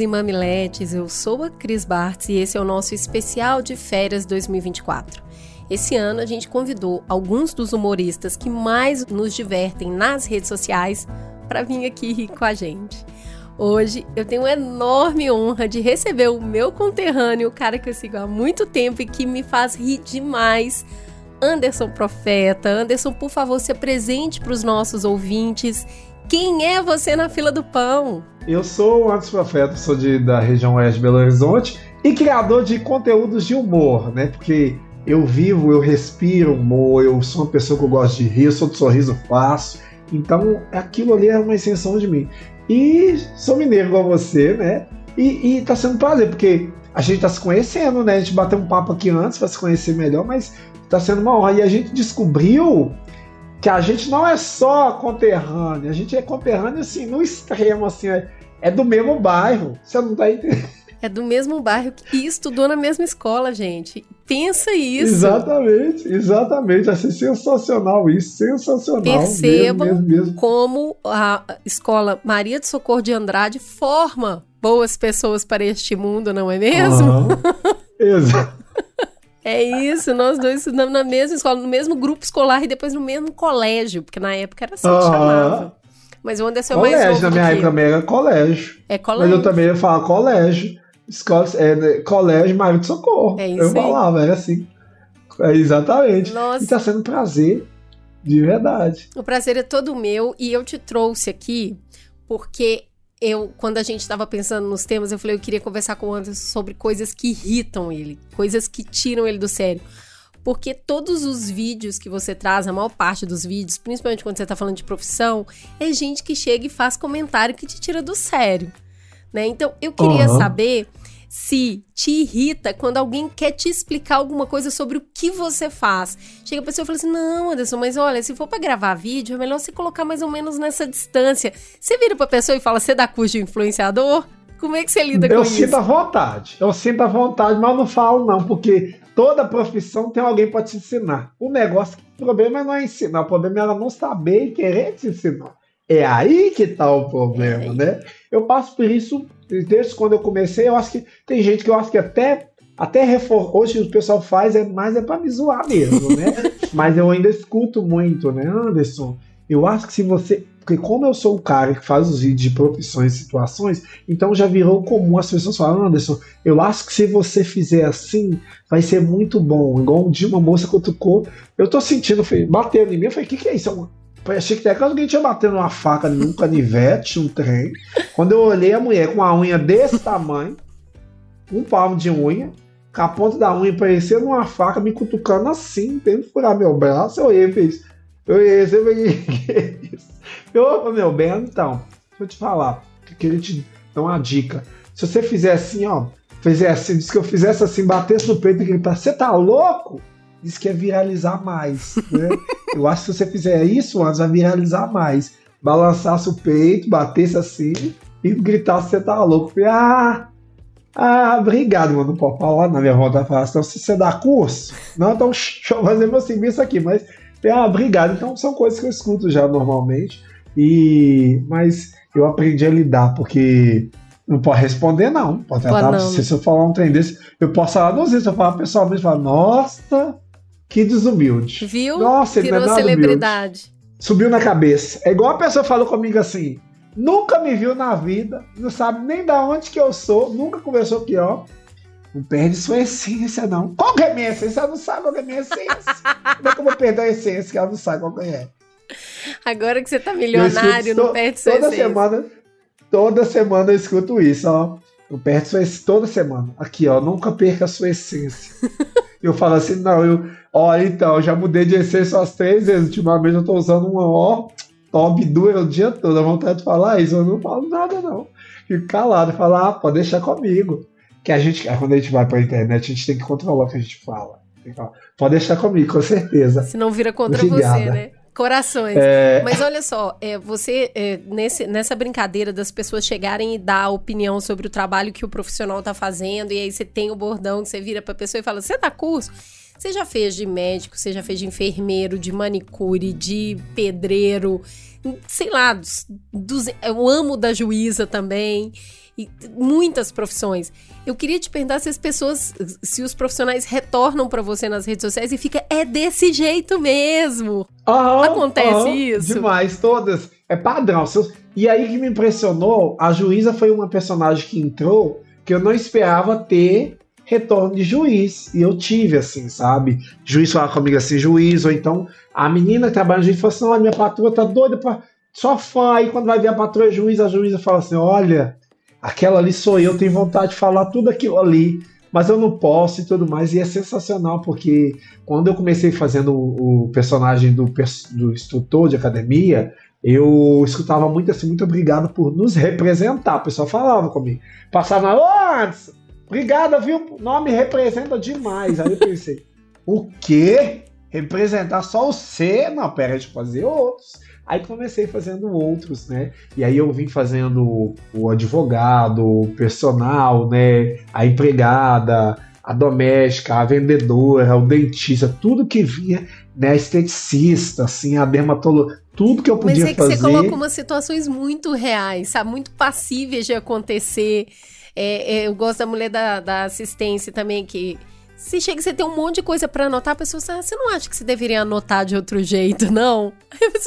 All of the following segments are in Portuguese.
e mamiletes, eu sou a Cris Bartz e esse é o nosso especial de férias 2024. Esse ano a gente convidou alguns dos humoristas que mais nos divertem nas redes sociais para vir aqui rir com a gente. Hoje eu tenho a enorme honra de receber o meu conterrâneo, o cara que eu sigo há muito tempo e que me faz rir demais, Anderson Profeta. Anderson, por favor, se apresente para os nossos ouvintes. Quem é você na fila do pão? Eu sou o Anderson Profeta, sou de, da região oeste de Belo Horizonte e criador de conteúdos de humor, né? Porque eu vivo, eu respiro humor, eu sou uma pessoa que eu gosto de rir, sou de sorriso fácil. Então, aquilo ali é uma extensão de mim. E sou mineiro igual você, né? E, e tá sendo um prazer, porque a gente tá se conhecendo, né? A gente bateu um papo aqui antes para se conhecer melhor, mas tá sendo uma honra. E a gente descobriu que a gente não é só conterrâneo, a gente é conterrâneo assim, no extremo, assim, é, é do mesmo bairro. Você não tá entendendo? É do mesmo bairro e estudou na mesma escola, gente. Pensa isso. Exatamente, exatamente. Achei sensacional isso, sensacional. Percebam mesmo, mesmo, mesmo. como a escola Maria de Socorro de Andrade forma boas pessoas para este mundo, não é mesmo? Uhum. Exato. É isso, nós dois estudamos na mesma escola, no mesmo grupo escolar e depois no mesmo colégio, porque na época era assim que chamava. Mas o Anderson é mais Colégio, na minha época também era colégio. É colégio. Mas eu também ia falar colégio. Escola, é, né, colégio Mário de Socorro. É isso eu falava, era assim. É, exatamente. Nossa. E tá sendo um prazer, de verdade. O prazer é todo meu e eu te trouxe aqui porque eu, quando a gente estava pensando nos temas, eu falei, eu queria conversar com o Anderson sobre coisas que irritam ele, coisas que tiram ele do sério. Porque todos os vídeos que você traz, a maior parte dos vídeos, principalmente quando você está falando de profissão, é gente que chega e faz comentário que te tira do sério. Né? Então, eu queria uhum. saber se te irrita quando alguém quer te explicar alguma coisa sobre o que você faz. Chega a pessoa e fala assim: Não, Anderson, mas olha, se for para gravar vídeo, é melhor você colocar mais ou menos nessa distância. Você vira pra pessoa e fala: Você dá curso de influenciador? Como é que você lida eu com isso? Eu sinto a vontade. Eu sinto a vontade, mas não falo, não, porque toda profissão tem alguém para te ensinar. O negócio, o problema não é ensinar, o problema é ela não saber e querer te ensinar. É aí que tá o problema, é né? Eu passo por isso desde quando eu comecei. Eu acho que tem gente que eu acho que até até refor... hoje o pessoal faz é mais é para me zoar mesmo, né? Mas eu ainda escuto muito, né, Anderson? Eu acho que se você porque como eu sou o cara que faz os vídeos de profissões e situações, então já virou comum as pessoas falarem, Anderson, eu acho que se você fizer assim, vai ser muito bom. Igual um dia uma moça cutucou, eu tô sentindo, batendo em mim, eu falei, o que, que é isso? É Achei que até alguém tinha batendo uma faca num canivete, um trem. Quando eu olhei a mulher com a unha desse tamanho, um palmo de unha, com a ponta da unha parecendo uma faca, me cutucando assim, tentando furar meu braço, eu olhei e fiz. Eu olhei assim, eu falei, Eu, meu bem, então, deixa eu te falar, que queria te dar uma dica. Se você fizer assim, ó, fizer assim, disse que eu fizesse assim, batesse no peito e gritar, você tá louco? Diz que é viralizar mais, né? eu acho que se você fizer isso, antes vai viralizar mais. Balançasse o peito, batesse assim e gritasse, você tá louco. Falei, ah, ah, obrigado, mano. Não pode falar na minha volta falar, então se você dá curso, não, então deixa eu fazer meu serviço aqui, mas ah, obrigado. Então são coisas que eu escuto já normalmente. E mas eu aprendi a lidar, porque não pode responder, não. Pode tratar, não. Se, se eu falar um trem desse, eu posso falar duas vezes. Se eu falar pessoalmente, falar, nossa, que desumilde. Viu? Nossa, ele é celebridade. Humilde. Subiu na cabeça. É igual a pessoa falou comigo assim: nunca me viu na vida, não sabe nem da onde que eu sou, nunca conversou aqui, ó. Não perde sua essência, não. Qual que é a minha essência? Ela não sabe qual que é a minha essência. Como é que eu vou perder a essência que ela não sabe qual que é? Agora que você tá milionário, não perde sua toda essência. Semana, toda semana eu escuto isso, ó. Não perde sua essência. Toda semana. Aqui, ó. Nunca perca a sua essência. eu falo assim, não, eu. Ó, então, eu já mudei de essência umas três vezes. Ultimamente eu tô usando uma, ó. top dura o dia todo. A vontade de falar isso, eu não falo nada, não. Fico calado, falar, ah, pode deixar comigo. Que a gente, quando a gente vai pra internet, a gente tem que controlar o que a gente fala. Pode deixar comigo, com certeza. Se não vira contra Obrigada. você, né? Corações. É... Mas olha só, é, você, é, nesse, nessa brincadeira das pessoas chegarem e dar opinião sobre o trabalho que o profissional tá fazendo, e aí você tem o bordão que você vira pra pessoa e fala: Você dá curso? Você já fez de médico, você já fez de enfermeiro, de manicure, de pedreiro, sei lá, dos, dos, eu amo da juíza também e muitas profissões. Eu queria te perguntar se as pessoas, se os profissionais retornam para você nas redes sociais e fica é desse jeito mesmo. Uhum, Acontece uhum, isso? Demais, todas. É padrão. E aí que me impressionou, a juíza foi uma personagem que entrou que eu não esperava ter retorno de juiz. E eu tive, assim, sabe? Juiz falava comigo assim, juiz, ou então a menina que trabalha no juiz falou assim: olha, minha patroa tá doida pra. Só fã. Aí quando vai ver a patroa juiz, a juíza fala assim: olha, aquela ali sou eu, tenho vontade de falar tudo aquilo ali, mas eu não posso e tudo mais. E é sensacional, porque quando eu comecei fazendo o, personagem do, do instrutor de academia, eu escutava muito assim, muito obrigado por nos representar. O pessoal falava comigo. Passava, ô, Anderson, obrigado, viu? O nome representa demais. Aí eu pensei, o quê? Representar só o C? Não, pera, de fazer outros. Aí comecei fazendo outros, né? E aí eu vim fazendo o advogado, o personal, né? A empregada, a doméstica, a vendedora, o dentista, tudo que vinha, né? A esteticista, assim, a dermatologia, tudo que eu podia fazer. Mas é que fazer. você colocou umas situações muito reais, sabe? Muito passíveis de acontecer. É, é, eu gosto da mulher da, da assistência também, que se chega, você tem um monte de coisa para anotar, a pessoa fala, você não acha que você deveria anotar de outro jeito, não?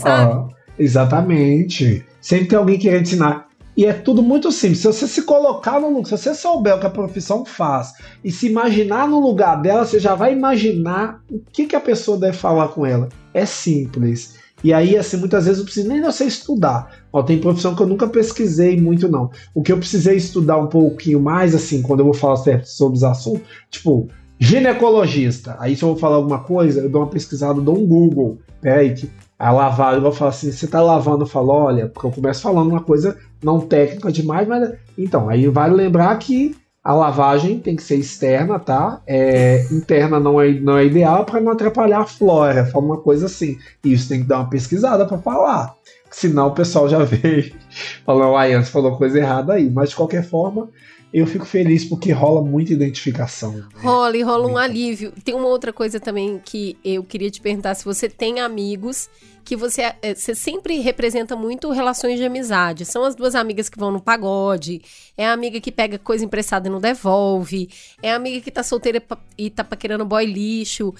Sabe? exatamente. Sempre tem alguém querendo ensinar. E é tudo muito simples. Se você se colocar no lugar, se você souber o que a profissão faz e se imaginar no lugar dela, você já vai imaginar o que, que a pessoa deve falar com ela. É simples. E aí, assim, muitas vezes eu preciso nem você estudar. Ó, tem profissão que eu nunca pesquisei muito, não. O que eu precisei estudar um pouquinho mais, assim, quando eu vou falar sobre os assuntos, tipo, ginecologista. Aí, se eu vou falar alguma coisa, eu dou uma pesquisada, dou um Google. Peraí, que a lavar, eu vou falar assim, você tá lavando, eu falo, olha, porque eu começo falando uma coisa não técnica demais, mas. Então, aí vale lembrar que a lavagem tem que ser externa, tá? É, interna não é, não é ideal para não atrapalhar a flora, fala uma coisa assim. Isso tem que dar uma pesquisada para falar. Senão o pessoal já veio falando, ai, você falou coisa errada aí. Mas de qualquer forma, eu fico feliz porque rola muita identificação. Né? Rola e rola um alívio. Tem uma outra coisa também que eu queria te perguntar: se você tem amigos que você, eh, você sempre representa muito relações de amizade. São as duas amigas que vão no pagode, é a amiga que pega coisa emprestada e não devolve, é a amiga que tá solteira e tá paquerando boy lixo.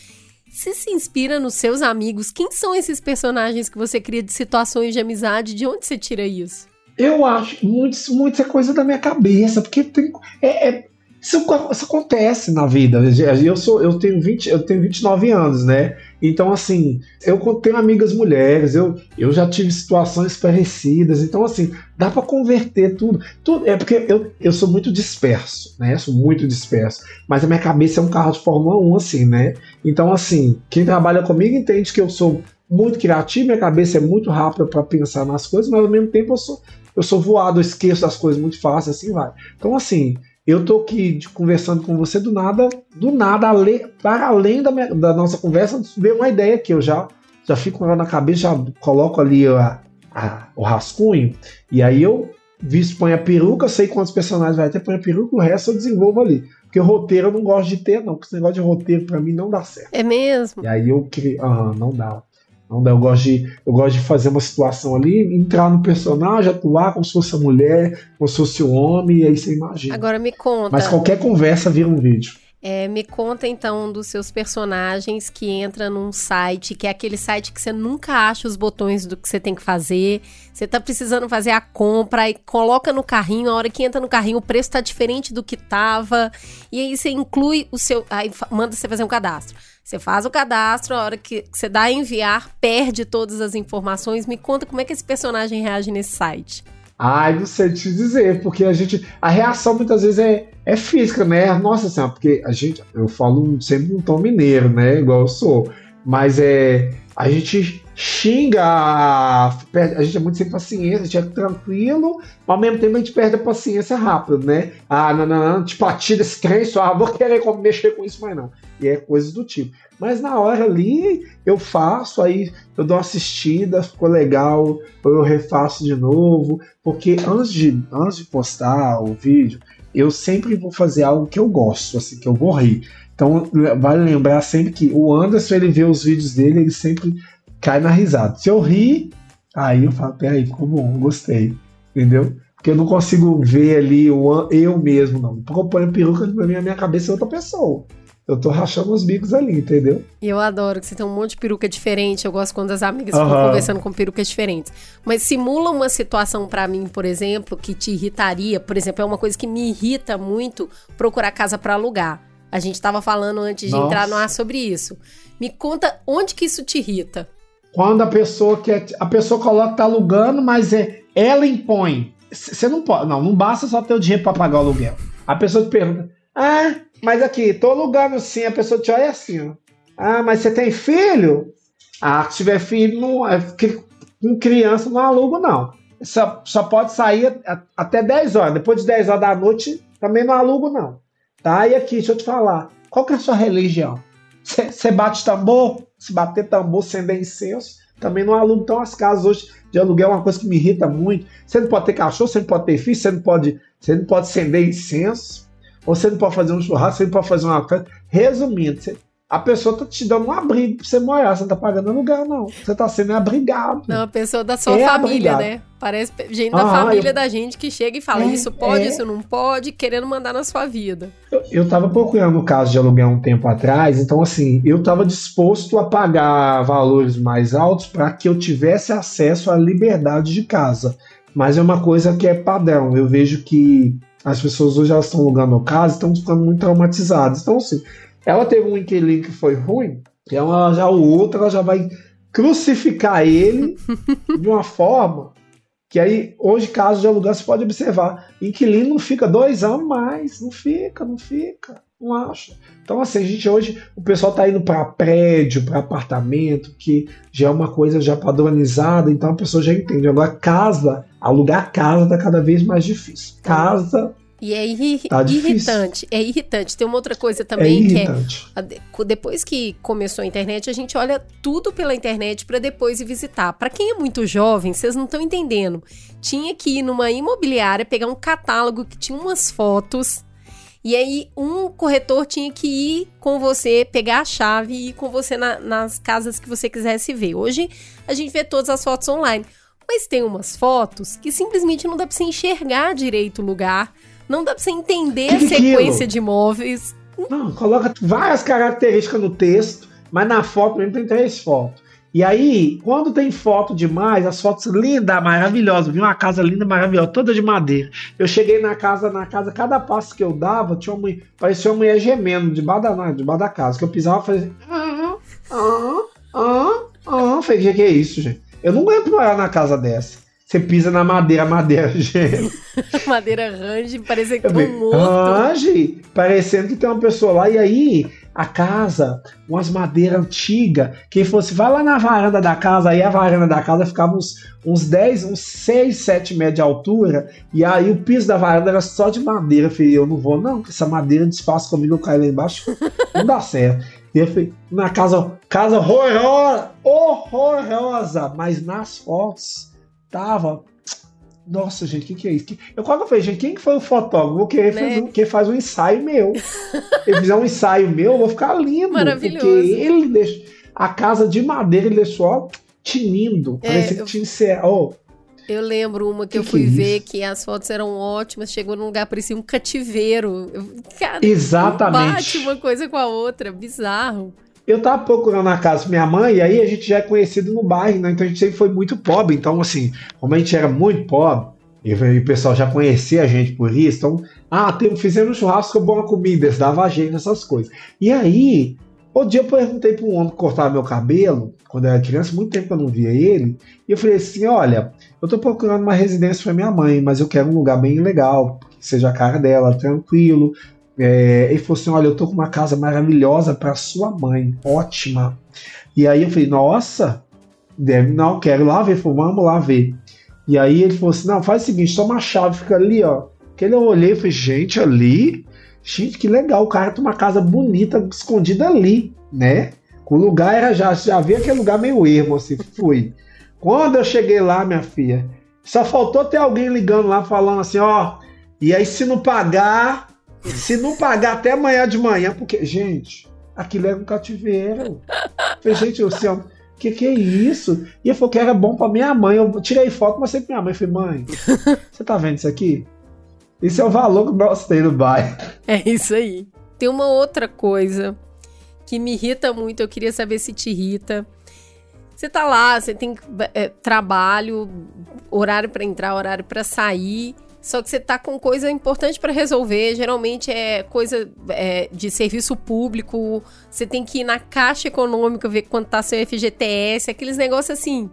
Você se inspira nos seus amigos? Quem são esses personagens que você cria de situações de amizade? De onde você tira isso? Eu acho muito, muito é coisa da minha cabeça, porque tem, é, é isso, isso, acontece na vida. Eu sou, eu tenho 20, eu tenho 29 anos, né? Então, assim, eu tenho amigas mulheres, eu, eu já tive situações parecidas. Então, assim, dá para converter tudo. tudo. É porque eu, eu sou muito disperso, né? Eu sou muito disperso. Mas a minha cabeça é um carro de Fórmula 1, assim, né? Então, assim, quem trabalha comigo entende que eu sou muito criativo, minha cabeça é muito rápida para pensar nas coisas, mas ao mesmo tempo eu sou, eu sou voado, eu esqueço as coisas muito fácil, assim vai. Então, assim, eu tô aqui conversando com você do nada, do nada, ale, para além da, minha, da, nossa conversa, veio uma ideia que eu já, já fico na cabeça, já coloco ali a, a, o rascunho, e aí eu visto, põe a peruca, sei quantos personagens vai ter, põe a peruca, o resto eu desenvolvo ali. Porque o roteiro eu não gosto de ter, não, porque esse negócio de roteiro para mim não dá certo. É mesmo? E aí eu criei, ah, não dá. Não Eu gosto, de, eu gosto de fazer uma situação ali, entrar no personagem, atuar como se fosse a mulher, como se fosse o homem, e aí você imagina. Agora me conta. Mas qualquer conversa vira um vídeo. É, me conta então dos seus personagens que entra num site, que é aquele site que você nunca acha os botões do que você tem que fazer. Você tá precisando fazer a compra e coloca no carrinho, a hora que entra no carrinho o preço tá diferente do que tava. E aí você inclui o seu. Aí manda você fazer um cadastro. Você faz o cadastro, a hora que você dá a enviar, perde todas as informações. Me conta como é que esse personagem reage nesse site. Ai, não sei te dizer, porque a gente. A reação muitas vezes é, é física, né? Nossa senhora, porque a gente. Eu falo sempre um tom mineiro, né? Igual eu sou. Mas é. a gente xinga, a gente é muito sem paciência, a gente é tranquilo, mas ao mesmo tempo a gente perde a paciência rápido, né? Ah, não, não, não, tipo, atira esse trem, só, ah, vou querer mexer com isso, mas não. E é coisas do tipo. Mas na hora ali, eu faço, aí eu dou uma assistida, ficou legal, eu refaço de novo, porque antes de, antes de postar o vídeo, eu sempre vou fazer algo que eu gosto, assim, que eu vou rir. Então, vale lembrar sempre que o Anderson, ele vê os vídeos dele, ele sempre cai na risada. Se eu rir, aí eu falo, peraí, ficou bom, gostei. Entendeu? Porque eu não consigo ver ali o eu mesmo, não. Porque eu ponho peruca pra mim, a minha cabeça é outra pessoa. Eu tô rachando os bicos ali, entendeu? E eu adoro que você tem um monte de peruca diferente. Eu gosto quando as amigas uhum. ficam conversando com perucas diferentes. Mas simula uma situação para mim, por exemplo, que te irritaria. Por exemplo, é uma coisa que me irrita muito procurar casa para alugar. A gente estava falando antes de Nossa. entrar no ar sobre isso. Me conta onde que isso te irrita. Quando a pessoa quer. A pessoa coloca que tá alugando, mas é, ela impõe. Você não pode. Não, não basta só ter o dinheiro para pagar o aluguel. A pessoa te pergunta: Ah, mas aqui, tô alugando sim. A pessoa te olha assim, ó. Ah, mas você tem filho? Ah, se tiver filho, não, é, com criança não alugo, não. Só, só pode sair até 10 horas. Depois de 10 horas da noite, também não alugo, não. Tá? E aqui, deixa eu te falar. Qual que é a sua religião? Você bate tambor? Se bater tambor, acender incenso. Também não alugo. Então, as casas hoje de aluguel é uma coisa que me irrita muito. Você não pode ter cachorro, você não pode ter filho, você não pode, você não pode acender incenso. Ou você não pode fazer um churrasco, você não pode fazer uma festa. Resumindo, você, a pessoa tá te dando um abrigo pra você morar, você não tá pagando aluguel, não. Você tá sendo abrigado. Não, a pessoa da sua é família, abrigado. né? Parece gente da família eu... da gente que chega e fala: é, Isso pode, é... isso não pode, querendo mandar na sua vida. Eu, eu tava procurando o caso de aluguel um tempo atrás, então, assim, eu tava disposto a pagar valores mais altos para que eu tivesse acesso à liberdade de casa. Mas é uma coisa que é padrão. Eu vejo que as pessoas hoje elas estão alugando casa, estão ficando muito traumatizadas. Então, assim, ela teve um inquilino que foi ruim, e ela já o outro ela já vai crucificar ele de uma forma que aí, hoje, caso de aluguel, você pode observar, inquilino não fica dois anos mais, não fica, não fica, não acha. Então, assim, a gente hoje, o pessoal está indo para prédio, para apartamento, que já é uma coisa já padronizada, então a pessoa já entende. Agora, casa, alugar casa está cada vez mais difícil. Casa e é irri tá irritante. É irritante. Tem uma outra coisa também é que é. Depois que começou a internet, a gente olha tudo pela internet para depois ir visitar. Para quem é muito jovem, vocês não estão entendendo. Tinha que ir numa imobiliária, pegar um catálogo que tinha umas fotos. E aí, um corretor tinha que ir com você, pegar a chave e ir com você na, nas casas que você quisesse ver. Hoje, a gente vê todas as fotos online. Mas tem umas fotos que simplesmente não dá pra você enxergar direito o lugar não dá pra você entender que a sequência de imóveis. Não, coloca várias características no texto, mas na foto mesmo tem três fotos. E aí, quando tem foto demais, as fotos lindas, maravilhosas, vi uma casa linda, maravilhosa, toda de madeira. Eu cheguei na casa, na casa, cada passo que eu dava, tinha uma, parecia uma mulher gemendo debaixo da, debaixo da casa, que eu pisava e fazia. Ah, ah, ah, ah. Falei, que é isso, gente? Eu não aguento morar na casa dessa. Você pisa na madeira, madeira gela. madeira range, parecendo que tem um morto. Range, parecendo que tem uma pessoa lá. E aí, a casa, umas madeiras antigas. Quem fosse, vai lá na varanda da casa, aí a varanda da casa ficava uns, uns 10, uns 6, 7 metros de altura. E aí o piso da varanda era só de madeira. Eu falei, eu não vou, não, porque essa madeira de espaço comigo, eu caio lá embaixo, não dá certo. E eu na casa, casa horrorosa, horrorosa, mas nas fotos tava. Nossa, gente, o que, que é isso? Eu quase falei, gente, quem foi o fotógrafo? Vou querer né? que faz um ensaio meu. ele fizer um ensaio meu, eu vou ficar lindo. Maravilhoso. Porque ele deixa. A casa de madeira ele deixou ó, tinindo. É, Parecia eu... que tinha oh, eu lembro uma que, que eu fui que é ver que as fotos eram ótimas, chegou num lugar parecia um cativeiro. Cara, Exatamente. Bate uma coisa com a outra, bizarro. Eu tava procurando a casa minha mãe, e aí a gente já é conhecido no bairro, né? Então a gente sempre foi muito pobre. Então, assim, como a gente era muito pobre, e o pessoal já conhecia a gente por isso, então, ah, tem, fizemos um churrasco, boa comida, davam a gente essas coisas. E aí, o dia eu perguntei para um homem que cortava meu cabelo, quando eu era criança, muito tempo que eu não via ele, e eu falei assim: olha, eu tô procurando uma residência para minha mãe, mas eu quero um lugar bem legal, que seja a cara dela, tranquilo, É, ele falou assim: Olha, eu tô com uma casa maravilhosa para sua mãe, ótima. E aí eu falei: Nossa, deve, não, quero lá ver. Falou: Vamos lá ver. E aí ele falou assim: Não, faz o seguinte, toma a chave, fica ali, ó. Que ele eu olhei e falei: Gente, ali, gente, que legal, o cara tem uma casa bonita escondida ali, né? O lugar era já, já havia aquele lugar meio ermo, assim, fui. Quando eu cheguei lá, minha filha, só faltou ter alguém ligando lá falando assim, ó, e aí se não pagar, se não pagar até amanhã de manhã, porque, gente, aquilo era um cativeiro. Falei, gente, o senhor, que que é isso? E ele falou que era bom pra minha mãe. Eu tirei foto, mostrei pra minha mãe. Falei, mãe, você tá vendo isso aqui? Isso é o valor que nós temos no bairro. É isso aí. Tem uma outra coisa que me irrita muito, eu queria saber se te irrita. Você tá lá, você tem é, trabalho, horário para entrar, horário para sair, só que você tá com coisa importante para resolver. Geralmente é coisa é, de serviço público. Você tem que ir na caixa econômica ver quanto tá seu FGTS, aqueles negócios assim.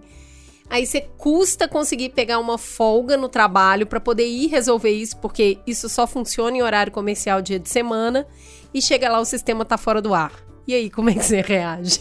Aí você custa conseguir pegar uma folga no trabalho para poder ir resolver isso, porque isso só funciona em horário comercial dia de semana. E chega lá o sistema tá fora do ar. E aí, como é que você reage?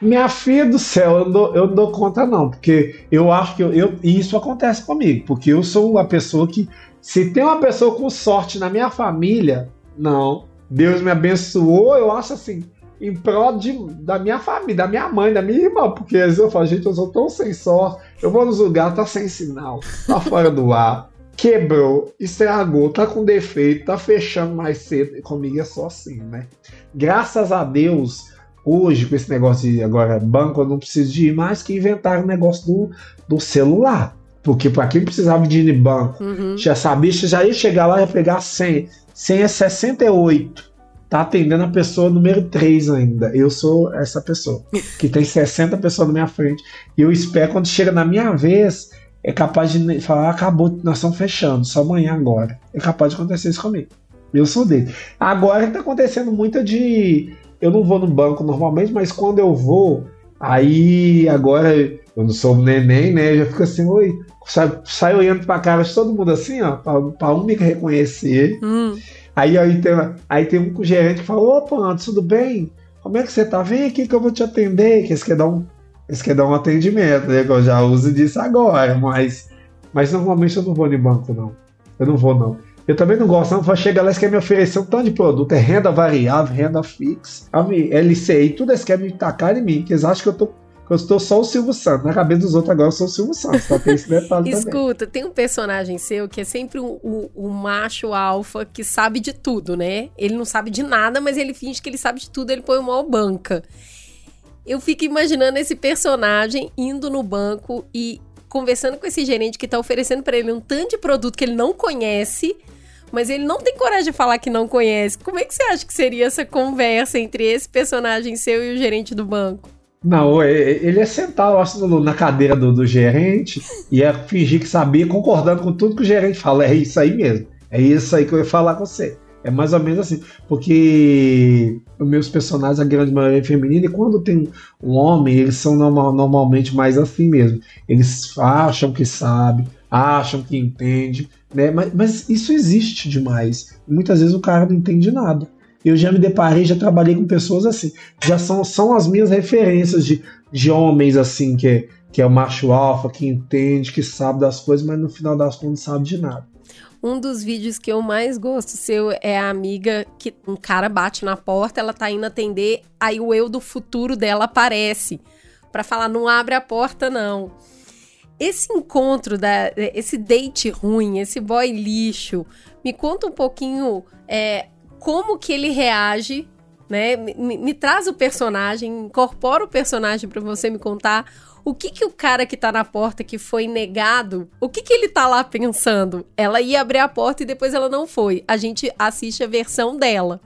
Minha filha do céu, eu não, dou, eu não dou conta, não, porque eu acho que eu, eu, isso acontece comigo, porque eu sou uma pessoa que, se tem uma pessoa com sorte na minha família, não, Deus me abençoou, eu acho assim, em prol de, da minha família, da minha mãe, da minha irmã, porque às vezes eu falo, gente, eu sou tão sem sorte, eu vou nos lugares, tá sem sinal, tá fora do ar, quebrou, estragou, tá com defeito, tá fechando mais cedo. E comigo é só assim, né? Graças a Deus, hoje, com esse negócio de agora banco, eu não preciso de ir mais que inventar o negócio do, do celular. Porque para quem precisava de ir no banco, uhum. já sabia, já ia chegar lá e ia pegar 100. 100 é 68. Tá atendendo a pessoa número 3 ainda. Eu sou essa pessoa. Que tem 60 pessoas na minha frente. E eu espero, quando chega na minha vez, é capaz de falar, acabou, nós estamos fechando, só amanhã agora. É capaz de acontecer isso comigo. Eu sou dele. Agora está acontecendo muita de. Eu não vou no banco normalmente, mas quando eu vou, aí agora eu não sou neném, né? Eu já fico assim, oi. Sai, sai olhando pra cara de todo mundo assim, ó, pra, pra um me reconhecer. Hum. Aí, aí, tem, aí tem um gerente que fala, opa, tudo bem? Como é que você tá? Vem aqui que eu vou te atender. Que eles querem dar um eles querem dar um atendimento, né? Que eu já uso disso agora, mas, mas normalmente eu não vou em banco, não. Eu não vou, não. Eu também não gosto, não. Chega lá, eles querem me oferecer um tanto de produto. É renda variável, renda fixa, LCI, tudo eles querem me tacar em mim, que eles acham que eu tô eu estou só o Silvio Santos. Na cabeça dos outros agora eu sou o Silvio Santos. Só tem esse detalhe Escuta, tem um personagem seu que é sempre o um, um macho alfa que sabe de tudo, né? Ele não sabe de nada, mas ele finge que ele sabe de tudo, ele põe uma banca. Eu fico imaginando esse personagem indo no banco e conversando com esse gerente que tá oferecendo para ele um tanto de produto que ele não conhece, mas ele não tem coragem de falar que não conhece. Como é que você acha que seria essa conversa entre esse personagem seu e o gerente do banco? Não, é, é, ele é sentar na cadeira do, do gerente e é fingir que sabia, concordando com tudo que o gerente fala. É isso aí mesmo. É isso aí que eu ia falar com você. É mais ou menos assim. Porque os meus personagens, a grande maioria é feminina, e quando tem um homem, eles são normal, normalmente mais assim mesmo. Eles acham que sabe, acham que entende, né? Mas, mas isso existe demais. Muitas vezes o cara não entende nada. Eu já me deparei, já trabalhei com pessoas assim. Já são, são as minhas referências de, de homens assim, que é, que é o macho alfa, que entende, que sabe das coisas, mas no final das contas não sabe de nada. Um dos vídeos que eu mais gosto seu é a amiga que um cara bate na porta, ela tá indo atender, aí o eu do futuro dela aparece para falar não abre a porta não. Esse encontro da esse date ruim, esse boy lixo, me conta um pouquinho é, como que ele reage né? Me, me, traz o personagem, incorpora o personagem para você me contar o que que o cara que tá na porta que foi negado, o que que ele tá lá pensando? Ela ia abrir a porta e depois ela não foi. A gente assiste a versão dela.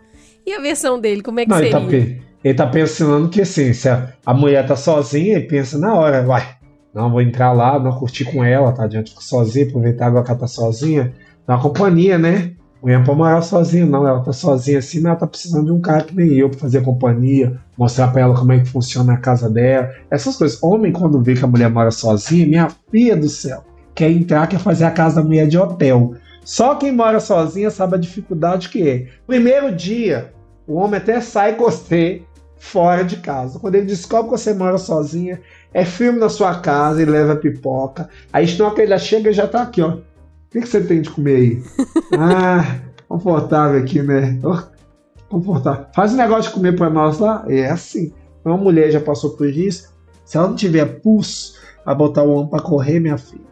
E a versão dele, como é que não, seria? Ele tá, ele tá pensando que assim, se a, a mulher tá sozinha, ele pensa na hora, vai, não, vou entrar lá, não curtir com ela, tá adiante, fico sozinha, aproveitar agora que ela tá sozinha, dá uma companhia, né? Mulher pra morar sozinha, não. Ela tá sozinha assim, mas ela tá precisando de um cara que nem eu pra fazer companhia, mostrar pra ela como é que funciona a casa dela. Essas coisas. Homem, quando vê que a mulher mora sozinha, minha filha do céu, quer entrar, quer fazer a casa da mulher de hotel. Só quem mora sozinha sabe a dificuldade que é. Primeiro dia, o homem até sai com você fora de casa. Quando ele descobre que você mora sozinha, é filme na sua casa e leva pipoca. Aí senão que ele já chega e já tá aqui, ó. O que, que você tem de comer aí? ah, confortável aqui, né? confortável. Faz um negócio de comer para nós lá. É assim. Uma mulher já passou por isso. Se ela não tiver pulso a botar o homem para correr, minha filha,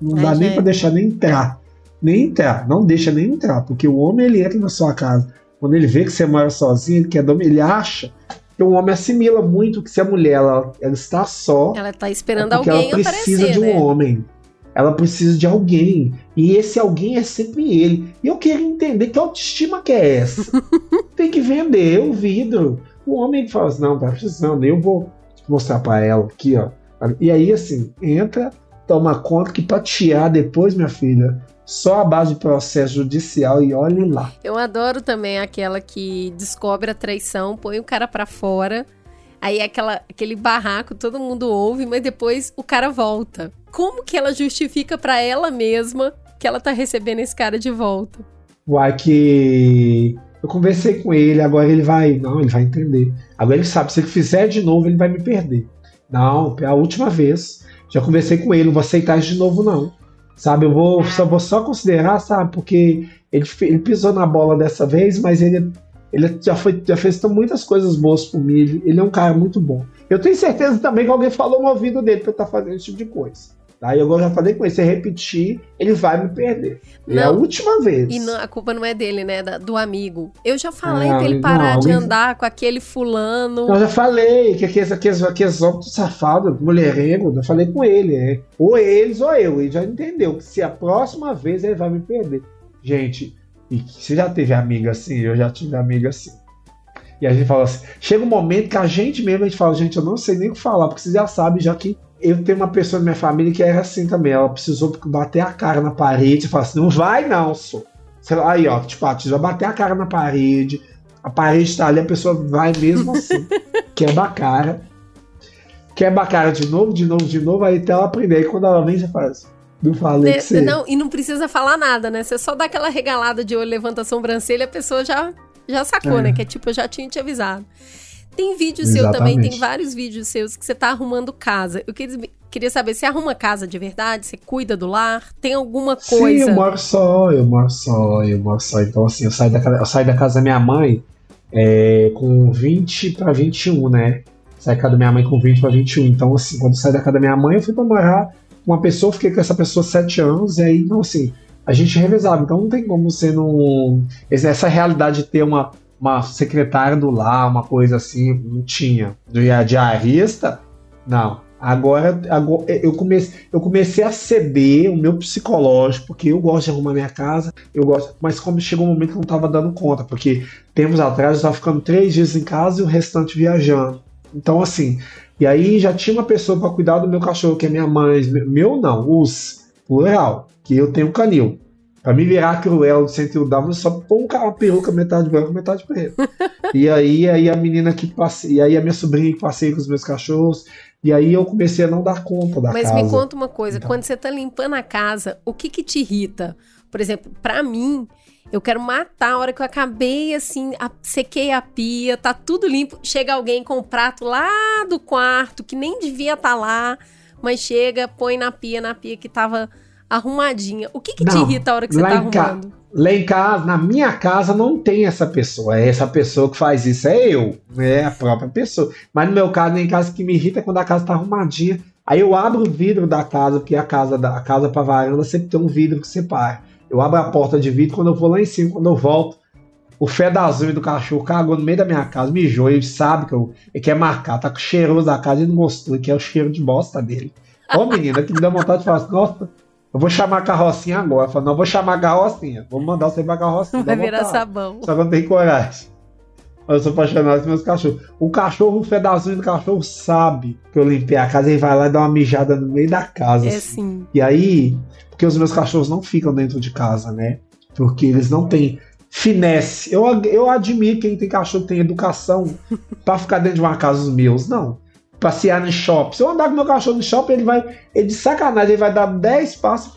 não dá nem para deixar nem entrar. Nem entrar. Não deixa nem entrar. Porque o homem ele entra na sua casa. Quando ele vê que você mora sozinho, ele, quer, ele acha que o homem assimila muito que se a mulher ela, ela está só. Ela está esperando é alguém ela precisa aparecer, de um né? homem. Ela precisa de alguém. E esse alguém é sempre ele. E eu queria entender que autoestima que é essa. Tem que vender o vidro. O homem fala assim, não, tá precisando, eu vou mostrar para ela aqui, ó. E aí, assim, entra, toma conta que pra tirar depois, minha filha, só a base de processo judicial e olhe lá. Eu adoro também aquela que descobre a traição, põe o cara para fora, aí é aquela, aquele barraco, todo mundo ouve, mas depois o cara volta. Como que ela justifica para ela mesma que ela tá recebendo esse cara de volta? Uai, que eu conversei com ele, agora ele vai. Não, ele vai entender. Agora ele sabe, se ele fizer de novo, ele vai me perder. Não, é a última vez. Já conversei com ele, não vou aceitar isso de novo, não. Sabe, eu vou só, vou só considerar, sabe, porque ele, ele pisou na bola dessa vez, mas ele, ele já, foi, já fez muitas coisas boas por mim. Ele, ele é um cara muito bom. Eu tenho certeza também que alguém falou no ouvido dele pra eu tá fazendo esse tipo de coisa. Tá? Eu já falei com ele, se repetir, ele vai me perder. Não, é a última vez. E não, a culpa não é dele, né? Da, do amigo. Eu já falei ah, pra ele parar não, de andar com aquele fulano. Eu já falei que aqueles, aqueles, aqueles homens safados, mulherengo, eu falei com ele. É. Ou eles ou eu. Ele já entendeu que se a próxima vez ele vai me perder. Gente, e você já teve amiga assim? Eu já tive amiga assim. E a gente fala assim: chega um momento que a gente mesmo a gente fala, gente, eu não sei nem o que falar, porque você já sabe já que eu tenho uma pessoa na minha família que era assim também. Ela precisou bater a cara na parede e falar assim: não vai não, sou. Aí, ó, tipo, a vai bater a cara na parede, a parede está ali, a pessoa vai mesmo assim. quebra a cara. Quebra a cara de novo, de novo, de novo, aí até ela aprender. Aí quando ela vem, você faz. Não falei que você... Não, e não precisa falar nada, né? Você só dá aquela regalada de olho, levanta a sobrancelha, a pessoa já, já sacou, é. né? Que é tipo, eu já tinha te avisado. Tem vídeo Exatamente. seu também, tem vários vídeos seus que você tá arrumando casa. Eu queria, queria saber, você arruma casa de verdade? Você cuida do lar? Tem alguma coisa? Sim, eu moro só, eu moro só, eu moro só. Então, assim, eu saio da, eu saio da casa da minha mãe é, com 20 para 21, né? Saí da casa da minha mãe com 20 para 21. Então, assim, quando eu saí da casa da minha mãe, eu fui pra morar com uma pessoa, fiquei com essa pessoa sete anos, e aí, então, assim, a gente revezava. Então, não tem como você não. Essa realidade de ter uma uma secretária do lar, uma coisa assim, não tinha. De diarista, não. Agora, agora eu, comecei, eu comecei a ceder o meu psicológico, porque eu gosto de arrumar minha casa, eu gosto, mas como chegou um momento que eu não estava dando conta, porque tempos atrás eu estava ficando três dias em casa e o restante viajando. Então, assim, e aí já tinha uma pessoa para cuidar do meu cachorro, que é minha mãe, meu não, os, plural, que eu tenho canil. Pra me virar cruel sem o W, só pôr uma peruca metade branca, metade preta. e aí, aí a menina que passei, e aí a minha sobrinha que passei com os meus cachorros, e aí eu comecei a não dar conta da Mas casa. Mas me conta uma coisa, então. quando você tá limpando a casa, o que que te irrita? Por exemplo, para mim, eu quero matar a hora que eu acabei assim, a, sequei a pia, tá tudo limpo, chega alguém com o prato lá do quarto que nem devia estar tá lá, mas chega, põe na pia, na pia que tava arrumadinha. O que, que não, te irrita a hora que você tá arrumando? Lá em casa, na minha casa, não tem essa pessoa. É essa pessoa que faz isso é eu. É a própria pessoa. Mas no meu caso, em casa, que me irrita é quando a casa tá arrumadinha. Aí eu abro o vidro da casa, porque a casa da a casa pra varanda sempre tem um vidro que separa. Eu abro a porta de vidro quando eu vou lá em cima, quando eu volto, o fé da azul do cachorro cagou no meio da minha casa, mijou, ele sabe que eu, ele quer marcar, tá com cheiroso da casa, ele não gostou, que é o cheiro de bosta dele. Ô menina, que me dá vontade de falar assim, nossa, eu vou chamar a carrocinha agora. Falo, não, vou chamar a carrocinha. Vou mandar você pra carrocinha. Vai virar sabão. Só que eu não tenho coragem. Eu sou apaixonado pelos meus cachorros. O cachorro, o pedacinho do cachorro sabe que eu limpei a casa e vai lá e dá uma mijada no meio da casa. É assim. sim. E aí, porque os meus cachorros não ficam dentro de casa, né? Porque eles não têm finesse. Eu, eu admiro quem tem cachorro tem educação para ficar dentro de uma casa os meus. Não passear no shopping. Se eu andar com meu cachorro no shopping, ele vai. Ele de sacanagem, ele vai dar 10 passos,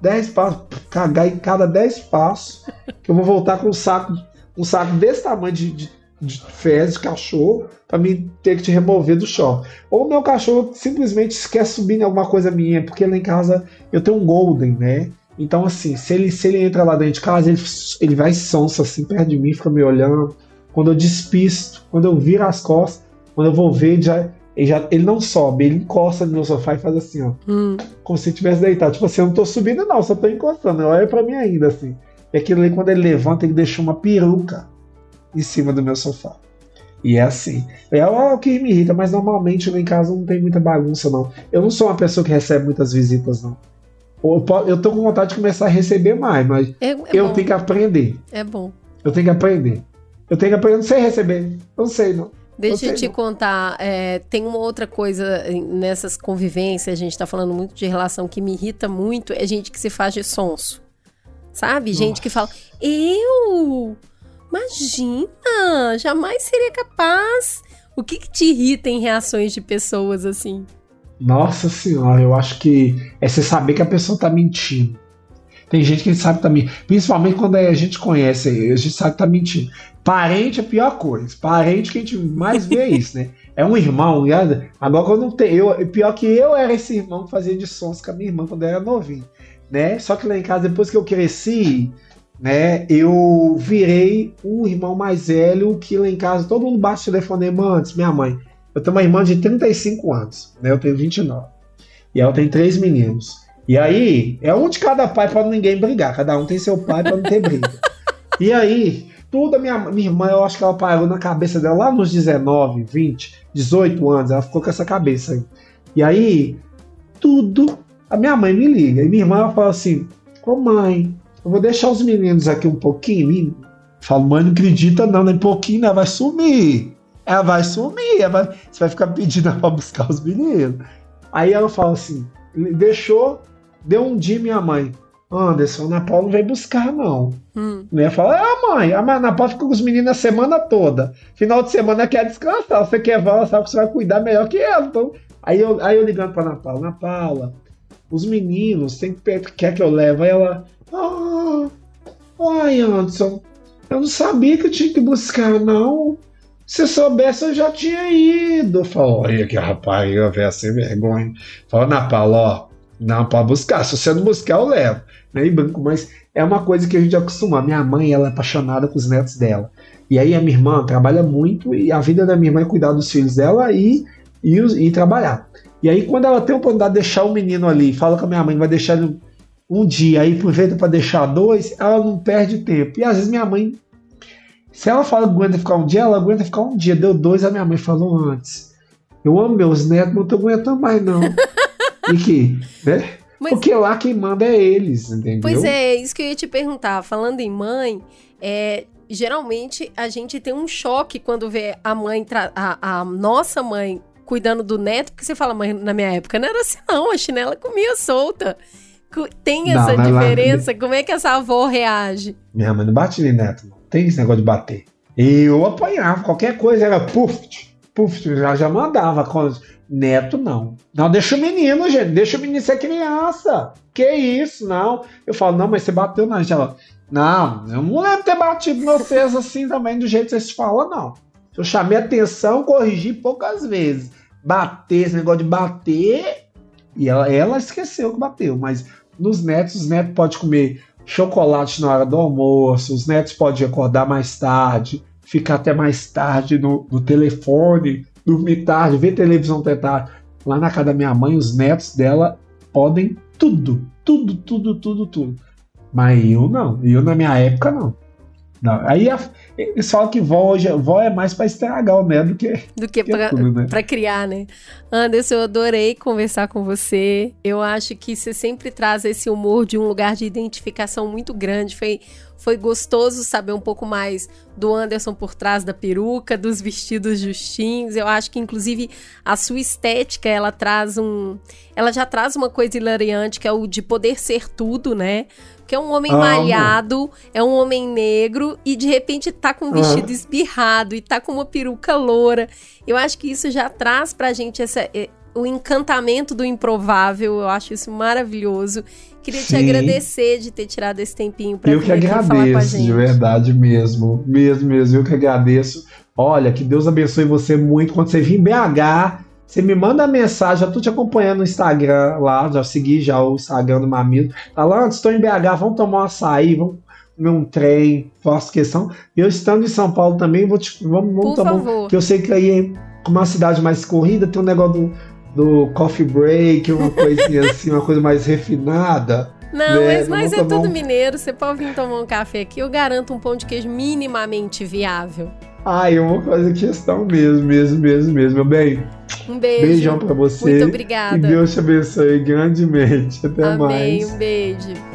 10 passos, cagar em cada 10 passos, que eu vou voltar com um saco, um saco desse tamanho de, de, de fezes de cachorro para mim ter que te remover do shopping. Ou meu cachorro simplesmente esquece subir em alguma coisa minha, porque lá em casa eu tenho um golden, né? Então, assim, se ele, se ele entra lá dentro de casa, ele, ele vai sonso assim perto de mim, fica me olhando. Quando eu despisto, quando eu viro as costas, quando eu vou ver, já, ele, já, ele não sobe, ele encosta no meu sofá e faz assim, ó. Hum. Como se tivesse deitado. Tipo assim, eu não tô subindo, não, só tô encostando. Olha pra mim ainda, assim. E aquilo ali, quando ele levanta, ele deixa uma peruca em cima do meu sofá. E é assim. É o que me irrita, mas normalmente lá em casa não tem muita bagunça, não. Eu não sou uma pessoa que recebe muitas visitas, não. Eu, eu tô com vontade de começar a receber mais, mas É, é eu bom. tenho que aprender. É bom. Eu tenho que aprender. Eu tenho que aprender. Eu não sei receber. Eu não sei, não. Deixa Eu te não. contar, é, tem uma outra coisa nessas convivências, a gente tá falando muito de relação que me irrita muito, é gente que se faz de sonso. Sabe? Gente que fala, eu? Imagina! Jamais seria capaz. O que, que te irrita em reações de pessoas assim? Nossa senhora, eu acho que é você saber que a pessoa tá mentindo. Tem gente que sabe também, principalmente quando a gente conhece, a gente sabe que tá mentindo. Parente é a pior coisa. Parente que a gente mais vê é isso, né? É um irmão, ligado? Agora quando não tem. Eu, pior que eu era esse irmão que fazia de sons com a minha irmã quando eu era novinho, né? Só que lá em casa, depois que eu cresci, né? Eu virei um irmão mais velho que lá em casa todo mundo bate telefonema antes, minha mãe. Eu tenho uma irmã de 35 anos, né? Eu tenho 29. E ela tem três meninos. E aí, é um de cada pai para ninguém brigar. Cada um tem seu pai para não ter briga. E aí, tudo a minha, minha irmã, eu acho que ela parou na cabeça dela lá nos 19, 20, 18 anos. Ela ficou com essa cabeça aí. E aí, tudo. A minha mãe me liga. E minha irmã ela fala assim: Ô mãe, eu vou deixar os meninos aqui um pouquinho. Eu falo, mãe, não acredita não, nem pouquinho, ela vai sumir. Ela vai sumir, ela vai- você vai ficar pedindo ela pra buscar os meninos. Aí ela fala assim: deixou, deu um dia minha mãe. Anderson, a Ana Paula não vai buscar, não. Hum. Né? Fala, ah, mãe, a Ana Paula fica com os meninos a semana toda. Final de semana quer descansar. Você quer ela, sabe que você vai cuidar melhor que ela. Então, aí, eu, aí eu ligando pra Ana Paula, Ana Paula, os meninos pe- quer que eu leve. Aí ela, ah, ai, Anderson, eu não sabia que eu tinha que buscar, não. Se eu soubesse, eu já tinha ido. Falou, olha que rapaz, eu veio sem vergonha. Fala, Ana Paula, ó, não, pode buscar. Se você não buscar, eu levo. Né? Banco, mas é uma coisa que a gente acostuma. Minha mãe, ela é apaixonada com os netos dela. E aí a minha irmã trabalha muito e a vida da minha irmã é cuidar dos filhos dela e, e, e trabalhar. E aí quando ela tem a oportunidade de deixar o menino ali, fala com a minha mãe vai deixar ele um dia, aí aproveita para deixar dois, ela não perde tempo. E às vezes minha mãe, se ela fala que aguenta ficar um dia, ela aguenta ficar um dia. Deu dois, a minha mãe falou antes. Eu amo meus netos, não tô aguentando mais não. e que, né? Mas- Porque lá quem manda é eles, entendeu? Pois é, isso que eu ia te perguntar. Falando em mãe, é, geralmente a gente tem um choque quando vê a mãe, a, a nossa mãe cuidando do neto, porque você fala, mãe, na minha época não era assim, não, a chinela comia solta. Tem Não, essa lá- diferença? Como é que essa avó reage? Minha mãe não bate nem neto, não. Tem esse negócio de bater. Eu apanhava, qualquer coisa era puf, puf, já, já mandava. Neto, não. Não, deixa o menino, gente, deixa o menino ser criança. Que isso, não. Eu falo, não, mas você bateu na. Ela, não, eu não lembro ter batido vocês assim também, do jeito que vocês falam, não. Eu chamei atenção, corrigi poucas vezes. Bater, esse negócio de bater. E ela, ela esqueceu que bateu, mas nos netos, os netos podem comer chocolate na hora do almoço, os netos podem acordar mais tarde, ficar até mais tarde no, no telefone, dormir tarde, ver televisão até tarde. Lá na casa da minha mãe, os netos dela podem tudo, tudo, tudo, tudo, tudo. Mas eu não, eu na minha época não. Não. Aí a, eles falam que vó, hoje, vó é mais para estragar o neto do que, Do que que pra, tudo, né? criar, né? Anderson, eu adorei conversar com você. Eu acho que você sempre traz esse humor de um lugar de identificação muito grande. Foi, foi gostoso saber um pouco mais do Anderson por trás da peruca, dos vestidos justinhos. Eu acho que, inclusive, a sua estética, ela traz um. Ela já traz uma coisa hilariante, que é o de poder ser tudo, né? Porque é um homem Amo. malhado, é um homem negro e de repente tá com um Aham. vestido espirrado e tá com uma peruca loura. Eu acho que isso já traz pra gente essa, eh, o encantamento do improvável. Eu acho isso maravilhoso. Queria te Sim. agradecer de ter tirado esse tempinho pra Eu que agradeço, gente. de verdade mesmo. Mesmo, mesmo. Eu que agradeço. Olha, que Deus abençoe você muito. Quando você vir em BH, você me manda mensagem. Já tô te acompanhando no Instagram lá. Já segui já o Instagram do Mamilo. Tá lá, estou em BH, vamos tomar um açaí, vamos comer um trem, faço questão. Eu estando em São Paulo também, vou te, vamos, vamos Por tomar um favor. que eu sei que aí, como uma cidade mais corrida, tem um negócio do, do coffee break, uma coisinha assim, uma coisa mais refinada. Não, né? mas nós é tudo um- mineiro. Você pode vir tomar um café aqui. Eu garanto um pão de queijo minimamente viável. Ai, eu vou fazer questão mesmo, mesmo, mesmo, mesmo. Meu bem, Um beijo. beijão pra você. Muito E obrigada. Deus te abençoe grandemente. Até Amém. mais. Um beijo.